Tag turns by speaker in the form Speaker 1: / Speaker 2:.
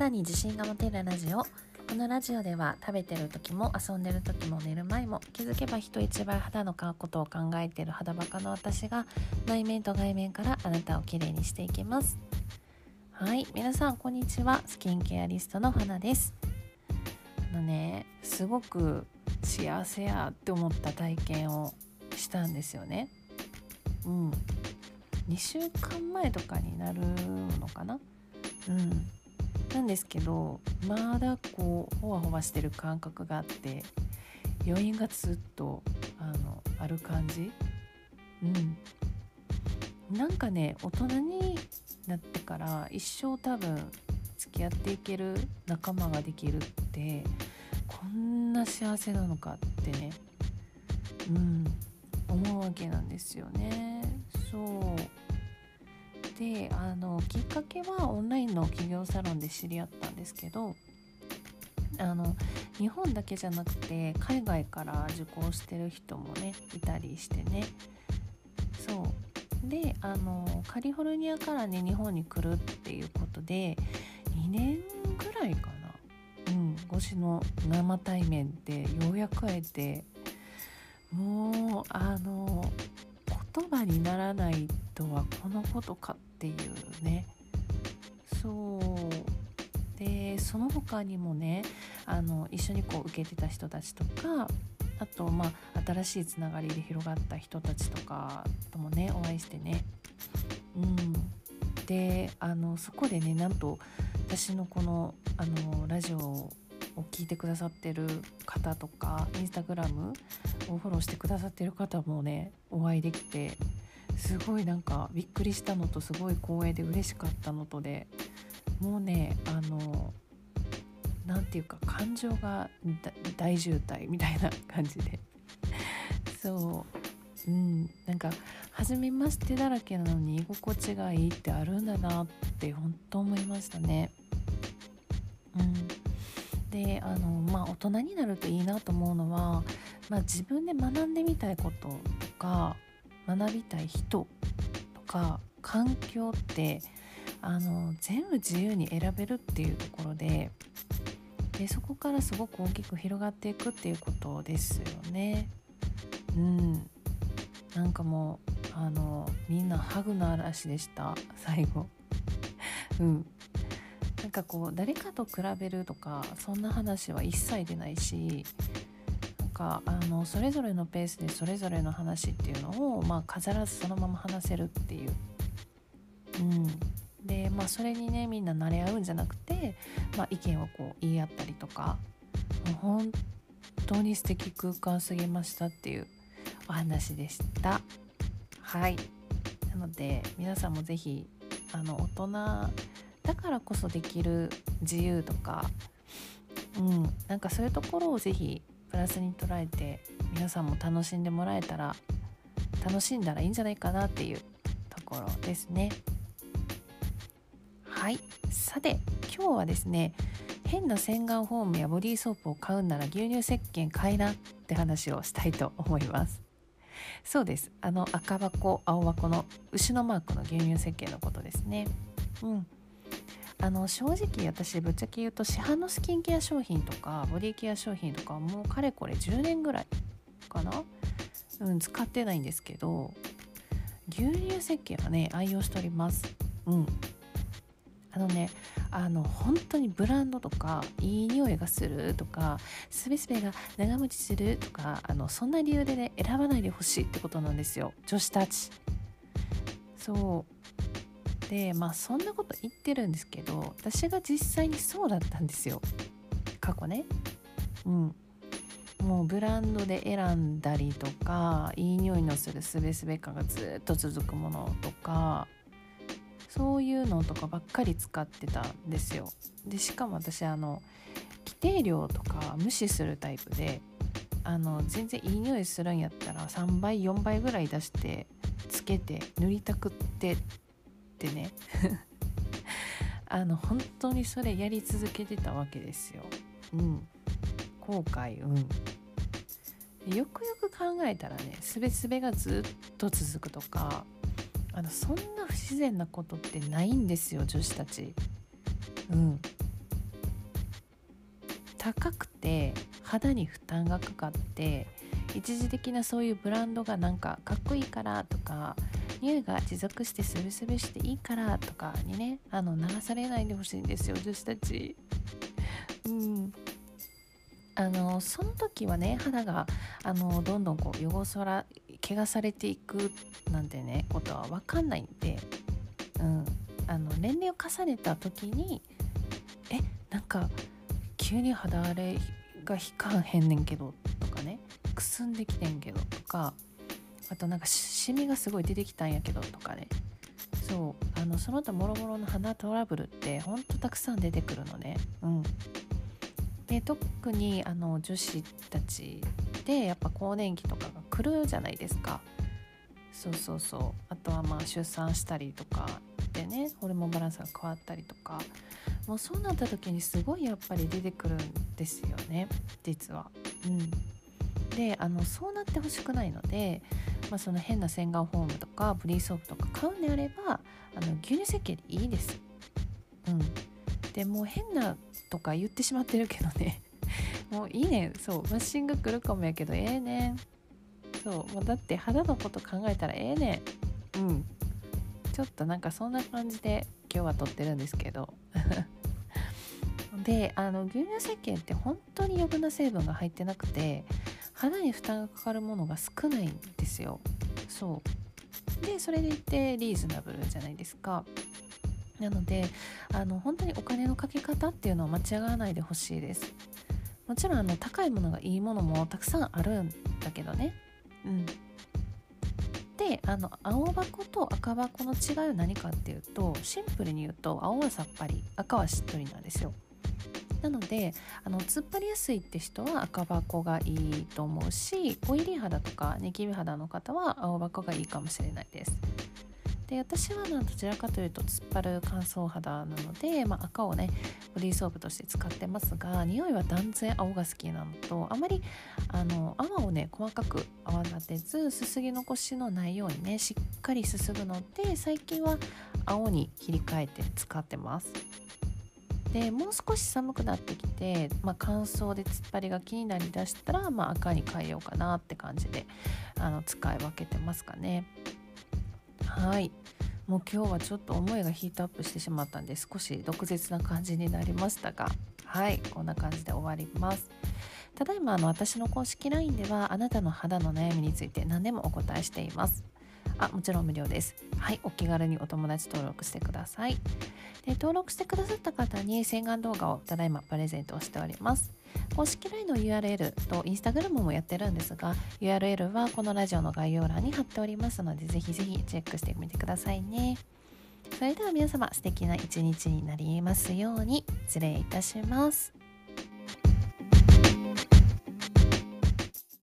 Speaker 1: 肌に自信が持てるラジオ。このラジオでは食べてる時も遊んでる時も寝る前も気づけば人一倍肌のことを考えてる肌バカの私が内面と外面からあなたをきれいにしていきます。はい皆さんこんにちは。スキンケアリストの花です。あのねすごく幸せやって思った体験をしたんですよね。うん。2週間前とかになるのかな？うん。なんですけどまだこうほわほわしてる感覚があって余韻がずっとあのある感じ。うん。なんかね大人になってから一生多分付き合っていける仲間ができるってこんな幸せなのかってねうん思うわけなんですよね。そう。であのきっかけはオンラインの企業サロンで知り合ったんですけどあの日本だけじゃなくて海外から受講してる人もねいたりしてね。そう。であのカリフォルニアからね日本に来るっていうことで2年ぐらいかな。うん越しの生対面でようやく会えてもうあの言葉にならないとはこのことかっていうね。そう。でその他にもねあの一緒にこう受けてた人たちとかあとまあ新しいつながりで広がった人たちとかともねお会いしてね。うん。であのそこでねなんと私のこのあのラジオを聞いてくださってる方とかインスタグラムをフォローしてくださってる方もねお会いできてすごいなんかびっくりしたのとすごい光栄で嬉しかったのとでもうねあの何て言うか感情が大渋滞みたいな感じで。そう。うん。なんか初めましてだらけなのに居心地がいいってあるんだなって本当思いましたね。うん。であのまあ大人になるといいなと思うのは、まあ、自分で学んでみたいこととか学びたい人とか環境ってあの全部自由に選べるっていうところででそこからすごく大きく広がっていくっていうことですよね。うんなんかもうあのみんなハグの嵐でした最後。うんなんかこう誰かと比べるとかそんな話は一切出ないしかあのそれぞれのペースでそれぞれの話っていうのを、まあ、飾らずそのまま話せるっていう。うん。でまあそれにねみんな慣れ合うんじゃなくて、まあ、意見をこう言い合ったりとかもう本当に素敵空間すぎましたっていうお話でした。はい。なので皆さんも是非あの大人だからこそできる自由とか、うん、なんかそういうところをぜひプラスに捉えて皆さんも楽しんでもらえたら楽しんだらいいんじゃないかなっていうところですね。はい。さて今日はですね変な洗顔フォームやボディーソープを買うなら牛乳石鹸買いなって話をしたいと思います。そうです。あの赤箱青箱の牛のマークの牛乳石鹸のことですね。うん。あの正直私ぶっちゃけ言うと市販のスキンケア商品とかボディケア商品とかもうかれこれ10年ぐらいかな？うん使ってないんですけど牛乳石鹸はね愛用しております。うん。あのねあの本当にブランドとかいい匂いがするとかすべすべが長持ちするとかあのそんな理由でね選ばないでほしいってことなんですよ。女子たち。そう。でまあそんなこと言ってるんですけど私が実際にそうだったんですよ。過去ね。うん。もうブランドで選んだりとかいい匂いのするすべすべ感がずっと続くものとかそういうのとかばっかり使ってたんですよ。でしかも私あの規定量とか無視するタイプであの全然いい匂いするんやったら3倍4倍ぐらい出してつけて塗りたくってってね。あの本当にそれやり続けてたわけですよ。うん。後悔うん。よくよく考えたらねすべすべがずっと続くとかあのそんな不自然なことってないんですよ女子たち。うん。高くて肌に負担がかかって一時的なそういうブランドがなんかかっこいいからとか匂いが持続してスベスベしていいからとかにねあの流されないでほしいんですよ女子たち。うんあのその時はね肌があのどんどんこう汚さら怪我されていくなんてねことは分かんないんで、うん、あの年齢を重ねた時にえなんか急に肌荒れが引かんへんねんけどとかねくすんできてんけどとかあとなんかシミがすごい出てきたんやけどとかね。そう。あのその他もろもろの肌トラブルってほんとたくさん出てくるのね。うん。で特にあの女子たちでやっぱ更年期とかが来るじゃないですか。そうそうそう。あとはまあ出産したりとかでねホルモンバランスが変わったりとか。もうそうなった時にすごいやっぱり出てくるんですよね。実は。うん、であのそうなってほしくないので、まあ、その変な洗顔フォームとかブリーソープとか買うんであればあの牛乳石鹸でいいです。うん、でもう変なとか言ってしまってるけどね。もういいね。そう。マッシング来るかもやけどええね。んそう。もうだって肌のこと考えたらええね。んうん。ちょっとなんかそんな感じで今日は撮ってるんですけど。であの牛乳石鹸って本当に余分な成分が入ってなくて肌に負担がかかるものが少ないんですよ。そう。でそれでいてリーズナブルじゃないですか。なのであの本当にお金のかけ方っていうのを間違わないでほしいです。もちろんあの高いものがいいものもたくさんあるんだけどね。うん。であの青箱と赤箱の違いは何かっていうとシンプルに言うと青はさっぱり赤はしっとりなんですよ。なのであの突っ張りやすいって人は赤箱がいいと思うしオイリー肌とかニキビ肌の方は青箱がいいかもしれないです。で私はどちらかというと突っ張る乾燥肌なので、まあ、赤をねボディーソープとして使ってますが匂いは断然青が好きなのとあまりあの泡をね細かく泡立てずすすぎ残しのないようにねしっかりすすぐので最近は青に切り替えて使ってます。でもう少し寒くなってきて、まあ、乾燥で突っ張りが気になりだしたら、まあ、赤に変えようかなって感じであの使い分けてますかね。はい。もう今日はちょっと思いがヒートアップしてしまったんで少し毒舌な感じになりましたがはい。こんな感じで終わります。ただいまあの私の公式 LINE ではあなたの肌の悩みについて何でもお答えしています。あもちろん無料です。はいお気軽にお友達登録してください。で登録してくださった方に洗顔動画をただいまプレゼントをしております。公式 LINE の URL と Instagram もやってるんですが URL はこのラジオの概要欄に貼っておりますのでぜひぜひチェックしてみてくださいね。それでは皆様素敵な一日になりますように。失礼いたします。